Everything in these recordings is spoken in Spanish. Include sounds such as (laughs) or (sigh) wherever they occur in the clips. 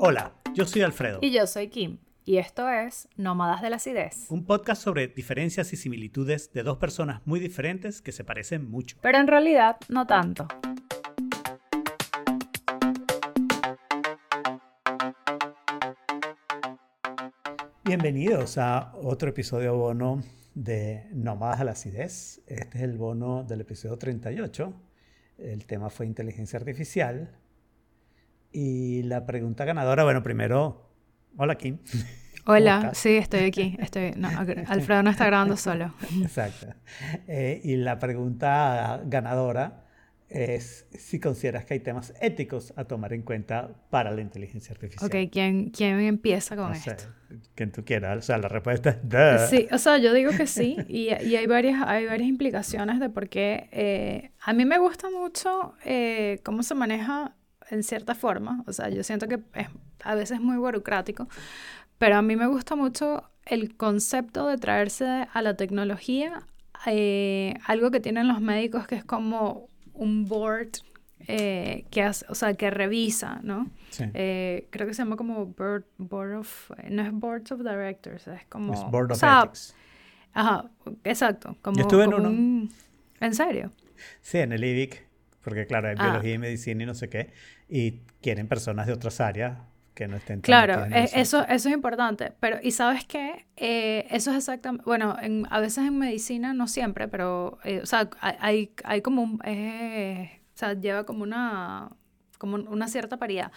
Hola, yo soy Alfredo. Y yo soy Kim. Y esto es Nómadas de la Acidez. Un podcast sobre diferencias y similitudes de dos personas muy diferentes que se parecen mucho. Pero en realidad no tanto. Bienvenidos a otro episodio bono de Nómadas de la Acidez. Este es el bono del episodio 38. El tema fue inteligencia artificial. Y la pregunta ganadora, bueno, primero, hola Kim. Hola, sí, estoy aquí. Estoy, no, (laughs) Alfredo no está grabando solo. Exacto. Eh, y la pregunta ganadora es si consideras que hay temas éticos a tomar en cuenta para la inteligencia artificial. Ok, ¿quién, quién empieza con esto? quien tú quieras. O sea, la respuesta es Sí, o sea, yo digo que sí. Y, y hay, varias, hay varias implicaciones de por qué. Eh, a mí me gusta mucho eh, cómo se maneja en cierta forma. O sea, yo siento que es a veces muy burocrático. Pero a mí me gusta mucho el concepto de traerse a la tecnología eh, algo que tienen los médicos que es como un board eh, que hace, o sea, que revisa, ¿no? Sí. Eh, creo que se llama como board, board of, no es board of directors, es como... Es board of ethics. Ajá, exacto. Como, Yo estuve en uno. ¿En serio? Sí, en el IVIC, porque claro, hay ah. biología y medicina y no sé qué, y quieren personas de otras áreas que no estén Claro, e, eso. eso. es importante, pero ¿y sabes qué? Eh, eso es exactamente, bueno, en, a veces en medicina, no siempre, pero, eh, o sea, hay, hay como un, eh, o sea, lleva como una, como una cierta paridad,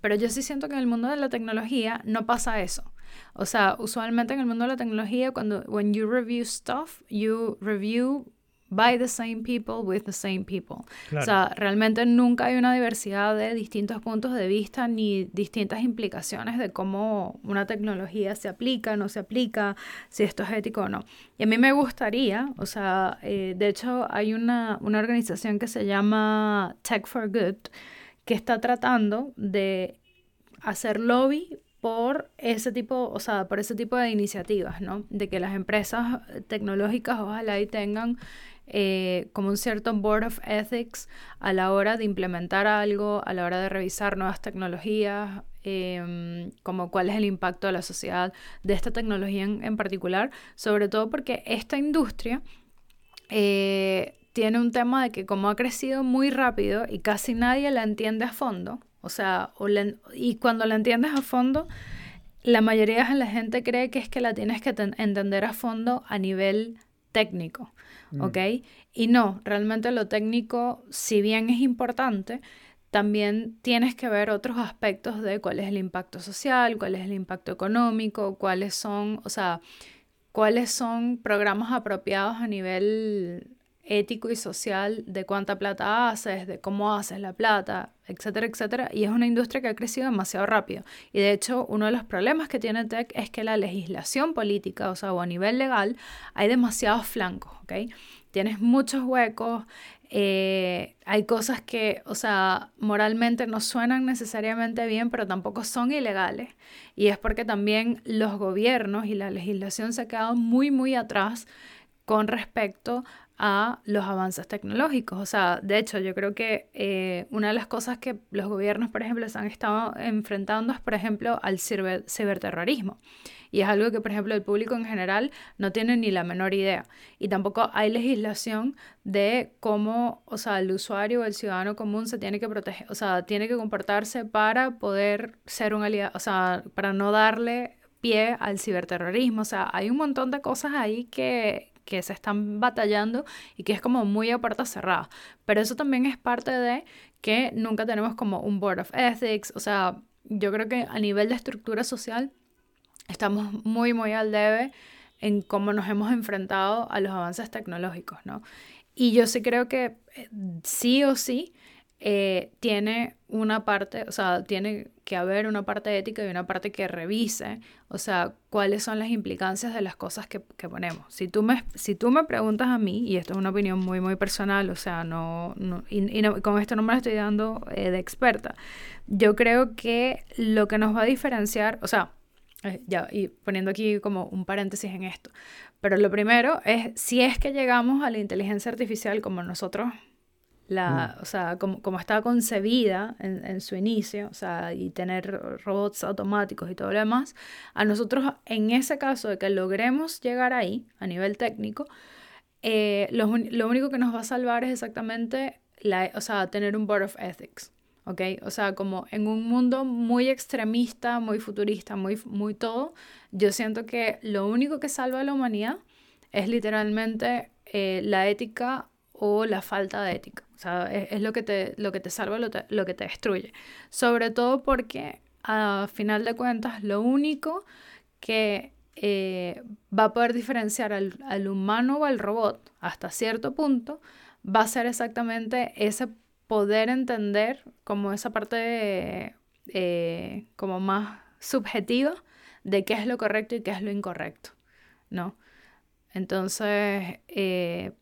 pero yo sí siento que en el mundo de la tecnología no pasa eso. O sea, usualmente en el mundo de la tecnología, cuando, when you review stuff, you review by the same people with the same people. O sea, realmente nunca hay una diversidad de distintos puntos de vista ni distintas implicaciones de cómo una tecnología se aplica, no se aplica, si esto es ético o no. Y a mí me gustaría, o sea, eh, de hecho hay una, una organización que se llama Tech for Good que está tratando de hacer lobby por ese tipo, o sea, por ese tipo de iniciativas, ¿no? De que las empresas tecnológicas ojalá y tengan eh, como un cierto board of ethics a la hora de implementar algo, a la hora de revisar nuevas tecnologías, em, como cuál es el impacto de la sociedad de esta tecnología en, particular, sobre todo porque esta industria eh, tiene un tema de que como ha crecido muy rápido y casi nadie la entiende a fondo, o sea, y cuando la entiendes a fondo, la mayoría de la gente cree que es que la tienes que entender a fondo a nivel técnico. Mm. ¿ok? Y no, realmente lo técnico, si bien es importante, también tienes que ver otros aspectos de cuál es el impacto social, cuál es el impacto económico, cuáles son, o sea, cuáles son programas apropiados a nivel ético y social de cuánta plata haces, de cómo haces la plata, etcétera, etcétera. Y es una industria que ha crecido demasiado rápido. Y de hecho, uno de los problemas que tiene Tech es que la legislación política, o sea, o a nivel legal, hay demasiados flancos, ¿ok? Tienes muchos huecos, eh, hay cosas que, o sea, moralmente no suenan necesariamente bien, pero tampoco son ilegales. Y es porque también los gobiernos y la legislación se han quedado muy, muy atrás con respecto a los avances tecnológicos. O sea, de hecho, yo creo que eh, una de las cosas que los gobiernos, por ejemplo, se han estado enfrentando es, por ejemplo, al ciberterrorismo. Y es algo que, por ejemplo, el público en general no tiene ni la menor idea. Y tampoco hay legislación de cómo, o sea, el usuario o el ciudadano común se tiene que proteger, o sea, tiene que comportarse para poder ser un aliado, o sea, para no darle pie al ciberterrorismo. O sea, hay un montón de cosas ahí que, que se están batallando y que es como muy a puertas cerradas. Pero eso también es parte de que nunca tenemos como un Board of Ethics, o sea, yo creo que a nivel de estructura social estamos muy, muy al debe en cómo nos hemos enfrentado a los avances tecnológicos, ¿no? Y yo sí creo que eh, sí o sí eh, tiene una parte, o sea, tiene que haber una parte ética y una parte que revise, o sea, cuáles son las implicancias de las cosas que, ponemos. Si tú, me, si tú me preguntas a mí, y esto es una opinión muy, muy personal, o sea, no, y, con esto no me lo estoy dando eh, de experta, yo creo que lo que nos va a diferenciar, o sea, eh, ya, y poniendo aquí como un paréntesis en esto, pero lo primero es, si es que llegamos a la inteligencia artificial como nosotros la, mm. o sea, como, como estaba concebida en, en, su inicio, o sea, y tener robots automáticos y todo lo demás, a nosotros en ese caso de que logremos llegar ahí a nivel técnico, eh, lo, lo, único que nos va a salvar es exactamente, la, o sea, tener un Board of Ethics, ¿ok? O sea, como en un mundo muy extremista, muy futurista, muy, muy todo, yo siento que lo único que salva a la humanidad es literalmente eh, la ética o la falta de ética. O sea, es, lo, que te, lo que te salva, lo, lo que te destruye. Sobre todo porque, a final de cuentas, lo único que eh, va a poder diferenciar al, al, humano o al robot hasta cierto punto va a ser exactamente ese poder entender como esa parte eh, como más subjetiva de qué es lo correcto y qué es lo incorrecto, ¿no? Entonces, eh,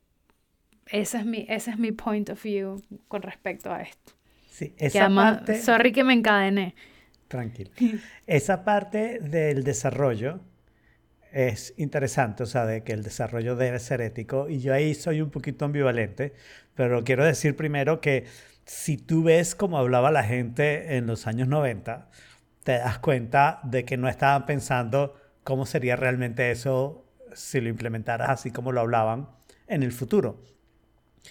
ese, es mi, ese es mi point of view con respecto a esto. Sí, esa parte... Sorry que me encadené. Tranquilo. Esa parte del desarrollo es interesante, o sea, de que el desarrollo debe ser ético, y yo ahí soy un poquito ambivalente, pero quiero decir primero que si tú ves cómo hablaba la gente en los años 90, te das cuenta de que no estaban pensando cómo sería realmente eso si lo implementaras así como lo hablaban en el futuro.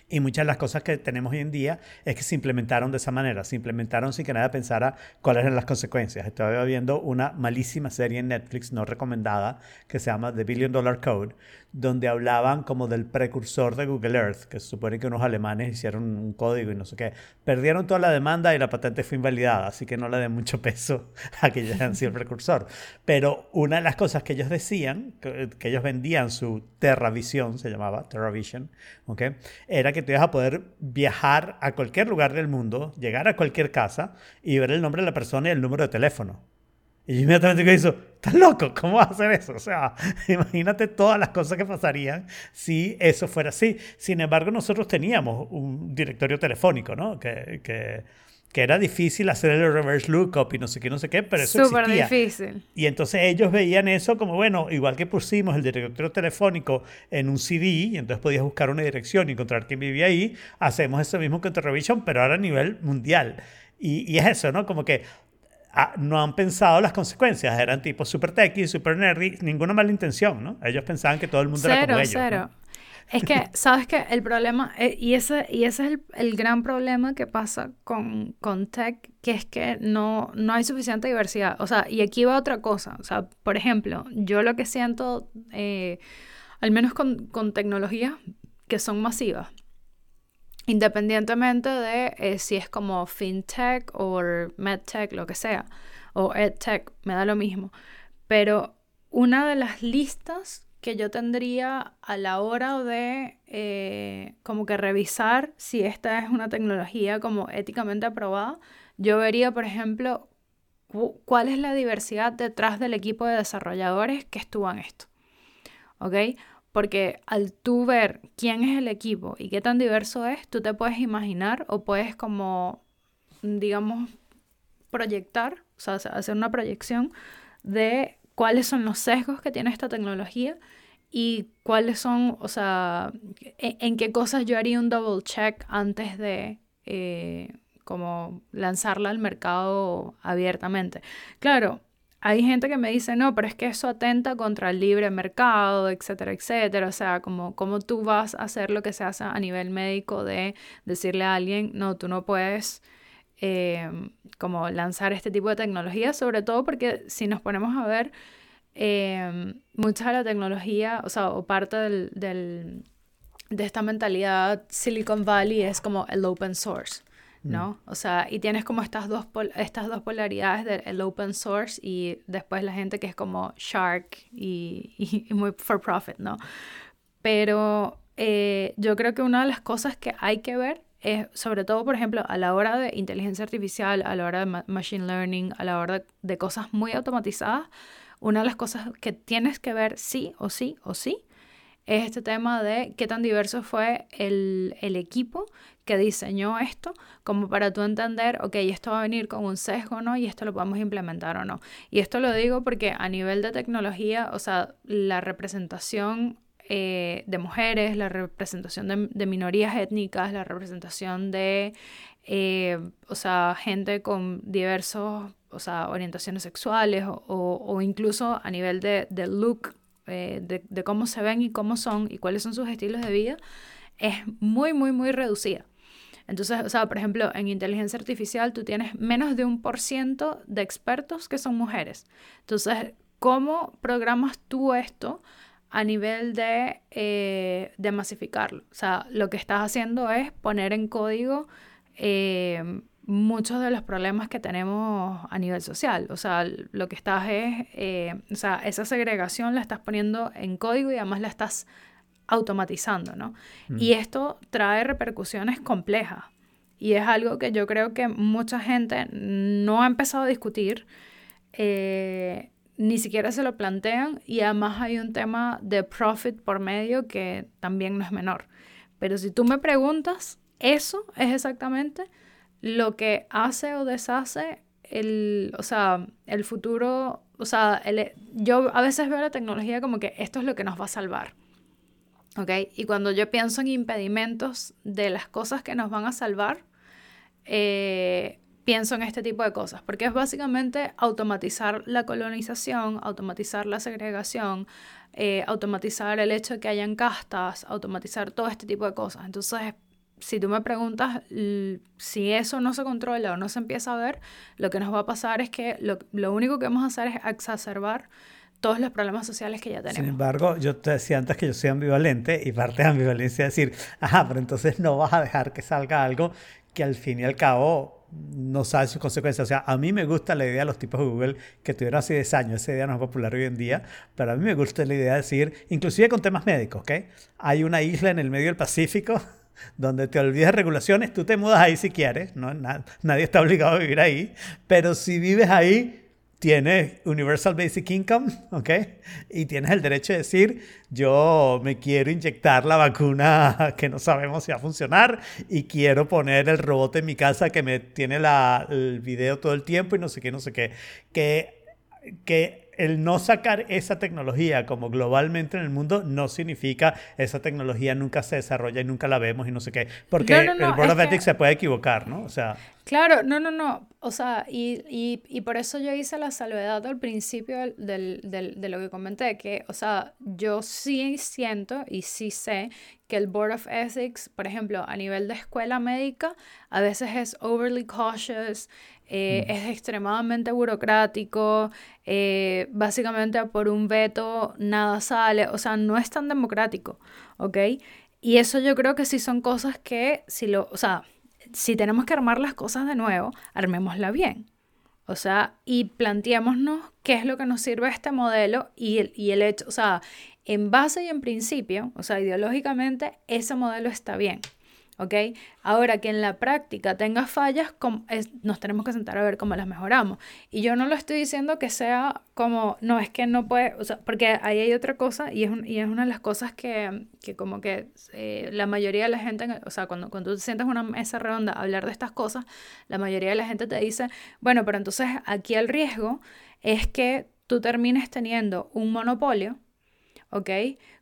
Y muchas de las cosas que tenemos hoy en día es que se implementaron de esa manera, se implementaron sin que nadie pensara cuáles eran las consecuencias. Estaba viendo una malísima serie en Netflix no recomendada que se llama The Billion Dollar Code, donde hablaban como del precursor de Google Earth, que se supone que unos alemanes hicieron un código y no sé qué. Perdieron toda la demanda y la patente fue invalidada, así que no le den mucho (laughs) peso a que ellos hayan sido el precursor. Pero una de las cosas que ellos decían, que, ellos vendían su TerraVision, se llamaba TerraVision, ¿ok? era que tú ibas a poder viajar a cualquier lugar del mundo, llegar a cualquier casa y ver el nombre de la persona y el número de teléfono. Y inmediatamente que hizo, ¿estás loco? ¿Cómo vas a hacer eso? O sea, (laughs) imagínate todas las cosas que pasarían si eso fuera así. Sin embargo, nosotros teníamos un directorio telefónico, ¿no? Que, que, que era difícil hacer el reverse lookup y no sé qué, no sé qué, pero eso Súper difícil. Y entonces ellos veían eso como, bueno, igual que pusimos el directorio telefónico en un CD y entonces podías buscar una dirección y encontrar quién vivía ahí, hacemos eso mismo con Television, pero ahora a nivel mundial. Y, y, es eso, ¿no? Como que Ah, no han pensado las consecuencias. Eran tipos super techy, super nerdy, ninguna mala intención, ¿no? Ellos pensaban que todo el mundo era como ellos. Cero. Es que, (laughs) ¿sabes qué? El problema, eh, y, ese, y ese es el, gran problema que pasa con, con tech, que es que no, no hay suficiente diversidad. O sea, y aquí va otra cosa. O sea, por ejemplo, yo lo que siento, eh, al menos con, con tecnologías que son masivas, independientemente de eh, si es como fintech o medtech, lo que sea, o edtech, me da lo mismo. Pero una de las listas que yo tendría a la hora de eh, como que revisar si esta es una tecnología como éticamente aprobada, yo vería, por ejemplo, cuál es la diversidad detrás del equipo de desarrolladores que estuvo en esto. ¿Ok? Porque al tú ver quién es el equipo y qué tan diverso es, tú te puedes imaginar o puedes como, digamos, proyectar, o sea, hacer una proyección de cuáles son los sesgos que tiene esta tecnología y cuáles son, o sea, e, en, qué cosas yo haría un double check antes de eh, como lanzarla al mercado abiertamente. Claro, hay gente que me dice, no, pero es que eso atenta contra el libre mercado, etcétera, etcétera. O sea, como, como tú vas a hacer lo que se hace a nivel médico de decirle a alguien, no, tú no puedes em, como lanzar este tipo de tecnología, sobre todo porque si nos ponemos a ver, eh, mucha de la tecnología, o sea, o parte del, del, de esta mentalidad Silicon Valley es como el open source. ¿No? Mm. O sea, y tienes como estas dos, estas dos polaridades del open source y después la gente que es como shark y, muy for profit, ¿no? Pero eh, yo creo que una de las cosas que hay que ver es, sobre todo, por ejemplo, a la hora de inteligencia artificial, a la hora de machine learning, a la hora de cosas muy automatizadas, una de las cosas que tienes que ver sí o sí o sí es este tema de qué tan diverso fue el, el equipo que diseñó esto, como para tú entender, ok, esto va a venir con un sesgo, ¿no? Y esto lo podemos implementar o no. Y esto lo digo porque a nivel de tecnología, o sea, la representación eh, de mujeres, la representación de, minorías étnicas, la representación de, eh, o sea, gente con diversos, o sea, orientaciones sexuales o, incluso a nivel de, look, de, de cómo se ven y cómo son y cuáles son sus estilos de vida, es muy, muy, muy reducida. Entonces, o sea, por ejemplo, en inteligencia artificial tú tienes menos de un por ciento de expertos que son mujeres. Entonces, ¿cómo programas tú esto a nivel de, eh, de masificarlo? O sea, lo que estás haciendo es poner en código eh, muchos de los problemas que tenemos a nivel social. O sea, lo que estás es, eh, o sea, esa segregación la estás poniendo en código y además la estás automatizando, ¿no? Mm. Y esto trae repercusiones complejas. Y es algo que yo creo que mucha gente no ha empezado a discutir, eh, ni siquiera se lo plantean, y además hay un tema de profit por medio que también no es menor. Pero si tú me preguntas, eso es exactamente lo que hace o deshace el, o sea, el futuro, o sea, yo a veces veo la tecnología como que esto es lo que nos va a salvar. ¿ok? Y cuando yo pienso en impedimentos de las cosas que nos van a salvar, eh, pienso en este tipo de cosas, porque es básicamente automatizar la colonización, automatizar la segregación, eh, automatizar el hecho de que hayan castas, automatizar todo este tipo de cosas. Entonces, si tú me preguntas si eso no se controla o no se empieza a ver, lo que nos va a pasar es que lo, lo único que vamos a hacer es exacerbar todos los problemas sociales que ya tenemos. Sin embargo, yo te decía antes que yo soy ambivalente y parte de ambivalencia es decir, ajá, pero entonces no vas a dejar que salga algo que al fin y al cabo no sabe sus consecuencias. O sea, a mí me gusta la idea de los tipos de Google que tuvieron hace 10 años. Esa idea no es popular hoy en día, pero a mí me gusta la idea de decir, inclusive con temas médicos, ¿ok? Hay una isla en el medio del Pacífico donde te olvidas regulaciones, tú te mudas ahí si quieres, ¿no? nadie está obligado a vivir ahí, pero si vives ahí, tienes Universal Basic Income, (laughs) ¿ok? Y tienes el derecho de decir, yo me quiero inyectar la vacuna (laughs) que no sabemos si va a funcionar y quiero poner el robot en mi casa que me tiene la, el video todo el tiempo y no sé qué, no sé qué. Que, que el no sacar esa tecnología como globalmente en el mundo no significa esa tecnología nunca se desarrolla y nunca la vemos y no sé qué. Porque el Board of Ethics se puede equivocar, ¿no? O sea. Claro, no, no, no. O sea, y, y, y por eso yo hice la salvedad al principio del, del, de lo que comenté, que, o sea, yo sí siento y sí sé que el Board of Ethics, por ejemplo, a nivel de escuela médica, a veces es overly cautious, eh, es extremadamente burocrático, eh, básicamente por un veto nada sale, o sea, no es tan democrático, ¿ok? Y eso yo creo que sí son cosas que, si lo, o sea, si tenemos que armar las cosas de nuevo, armémosla bien. O sea, y planteémonos qué es lo que nos sirve este modelo y el, y el hecho, o sea, en base y en principio, o sea, ideológicamente, ese modelo está bien. ¿Ok? Ahora que en la práctica tenga fallas, nos tenemos que sentar a ver cómo las mejoramos. Y yo no lo estoy diciendo que sea como, no, es que no puede, o sea, porque ahí hay otra cosa y es, y es una de las cosas que, que como que eh, la mayoría de la gente, o sea, cuando, cuando tú te sientas en una mesa redonda a hablar de estas cosas, la mayoría de la gente te dice, bueno, pero entonces aquí el riesgo es que tú termines teniendo un monopolio, ¿ok?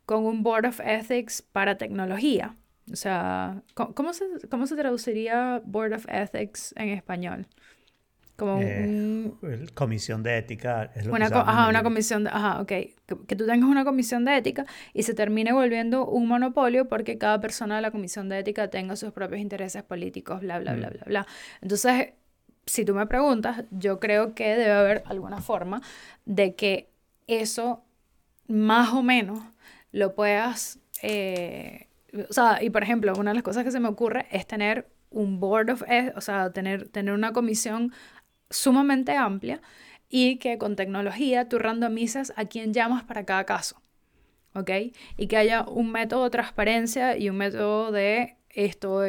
Con un Board of Ethics para tecnología o sea, ¿cómo, se, cómo se traduciría Board of Ethics en español? Como eh, comisión de ética. Es lo una, ajá, una comisión de, ajá, ok. Que, que, tú tengas una comisión de ética y se termine volviendo un monopolio porque cada persona de la comisión de ética tenga sus propios intereses políticos, bla, bla, bla, mm. bla, bla. Entonces, si tú me preguntas, yo creo que debe haber alguna forma de que eso más o menos lo puedas eh, o sea, y por ejemplo, una de las cosas que se me ocurre es tener un board of, e, o sea, tener, tener una comisión sumamente amplia y que con tecnología tú randomizas a quién llamas para cada caso, ¿ok? Y que haya un método de transparencia y un método de esto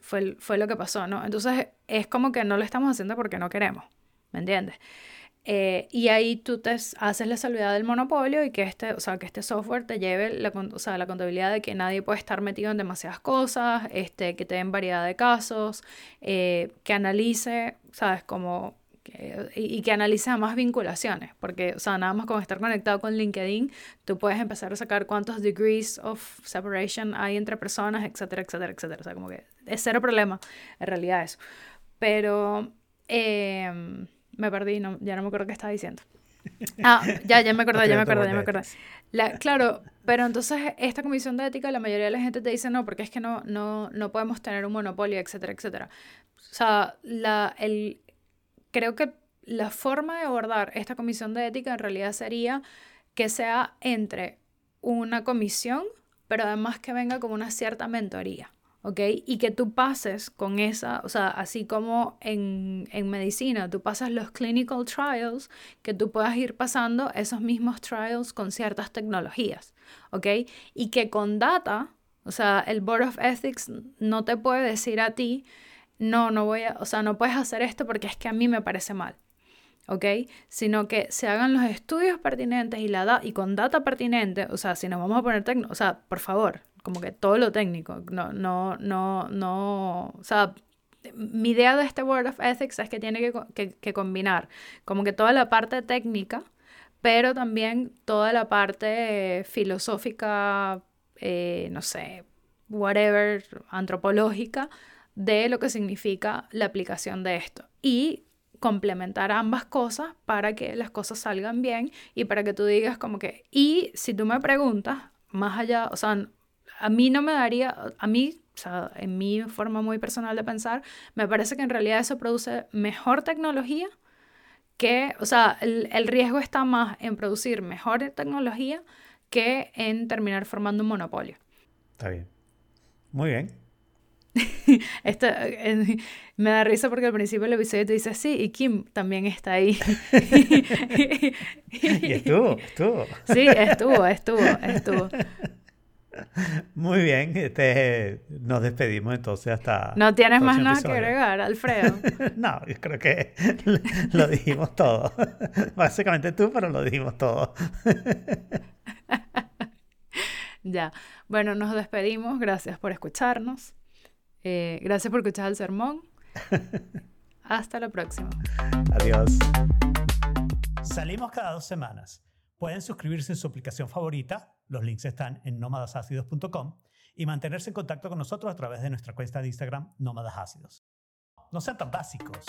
fue, fue lo que pasó, ¿no? Entonces es como que no lo estamos haciendo porque no queremos, ¿me entiendes? Eh, y ahí tú te haces la salvedad del monopolio y que este, o sea, que este software te lleve la, o sea, la contabilidad de que nadie puede estar metido en demasiadas cosas, este, que te den variedad de casos, eh, que analice, ¿sabes? Como y, que analice más vinculaciones, porque, o sea, nada más con estar conectado con LinkedIn, tú puedes empezar a sacar cuántos degrees of separation hay entre personas, etcétera, etcétera, etcétera. O sea, como que es cero problema, en realidad eso. Pero em, me perdí, no, ya no me acuerdo qué estaba diciendo. Ah, ya, ya me acordé, ya me acordé, ya me acordé. claro, pero entonces esta comisión de ética, la mayoría de la gente te dice no, porque es que no, no, no podemos tener un monopolio, etcétera, etcétera. O sea, la, el, creo que la forma de abordar esta comisión de ética en realidad sería que sea entre una comisión, pero además que venga con una cierta mentoría. ¿Ok? Y que tú pases con esa, o sea, así como en, en, medicina, tú pasas los clinical trials, que tú puedas ir pasando esos mismos trials con ciertas tecnologías, ¿ok? Y que con data, o sea, el Board of Ethics no te puede decir a ti, no, no voy a, o sea, no puedes hacer esto porque es que a mí me parece mal. ¿ok? Sino que se hagan los estudios pertinentes y, la y con data pertinente, o sea, si nos vamos a poner técnico, o sea, por favor, como que todo lo técnico. No, no, no, no. O sea, mi idea de este Board of Ethics es que tiene que, combinar como que toda la parte técnica, pero también toda la parte filosófica, eh, no sé, whatever, antropológica, de lo que significa la aplicación de esto. Y complementar ambas cosas para que las cosas salgan bien y para que tú digas como que, y si tú me preguntas, más allá, o sea, a mí no me daría, a mí, o sea, en mi forma muy personal de pensar, me parece que en realidad eso produce mejor tecnología que, o sea, el, el riesgo está más en producir mejor tecnología que en terminar formando un monopolio. Está bien. Muy bien. (laughs) Esto, me da risa porque al principio del episodio te dice sí, y Kim también está ahí. (laughs) y estuvo, estuvo. Sí, estuvo, estuvo, estuvo. Muy bien, este, nos despedimos entonces hasta... ¿No tienes más nada que agregar, Alfredo? (laughs) no, yo creo que lo dijimos todo. (laughs) Básicamente tú, pero lo dijimos todo. (laughs) ya, bueno, nos despedimos. Gracias por escucharnos. Eh, gracias por escuchar el sermón. Hasta la próxima. Adiós. Salimos cada dos semanas. Pueden suscribirse en su aplicación favorita los links están en nómadasácidos.com y mantenerse en contacto con nosotros a través de nuestra cuenta de Instagram Nómadas Ácidos. No sean tan básicos.